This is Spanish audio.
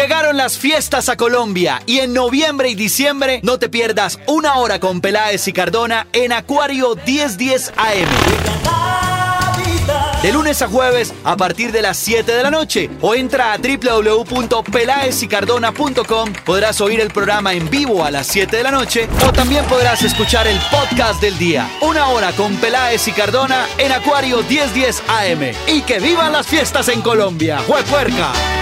Llegaron las fiestas a Colombia y en noviembre y diciembre no te pierdas una hora con Peláez y Cardona en Acuario 1010 AM. De lunes a jueves a partir de las 7 de la noche o entra a www.pelaesycardona.com. Podrás oír el programa en vivo a las 7 de la noche o también podrás escuchar el podcast del día. Una hora con Peláez y Cardona en Acuario 1010 AM. Y que vivan las fiestas en Colombia. ¡Juepuerca!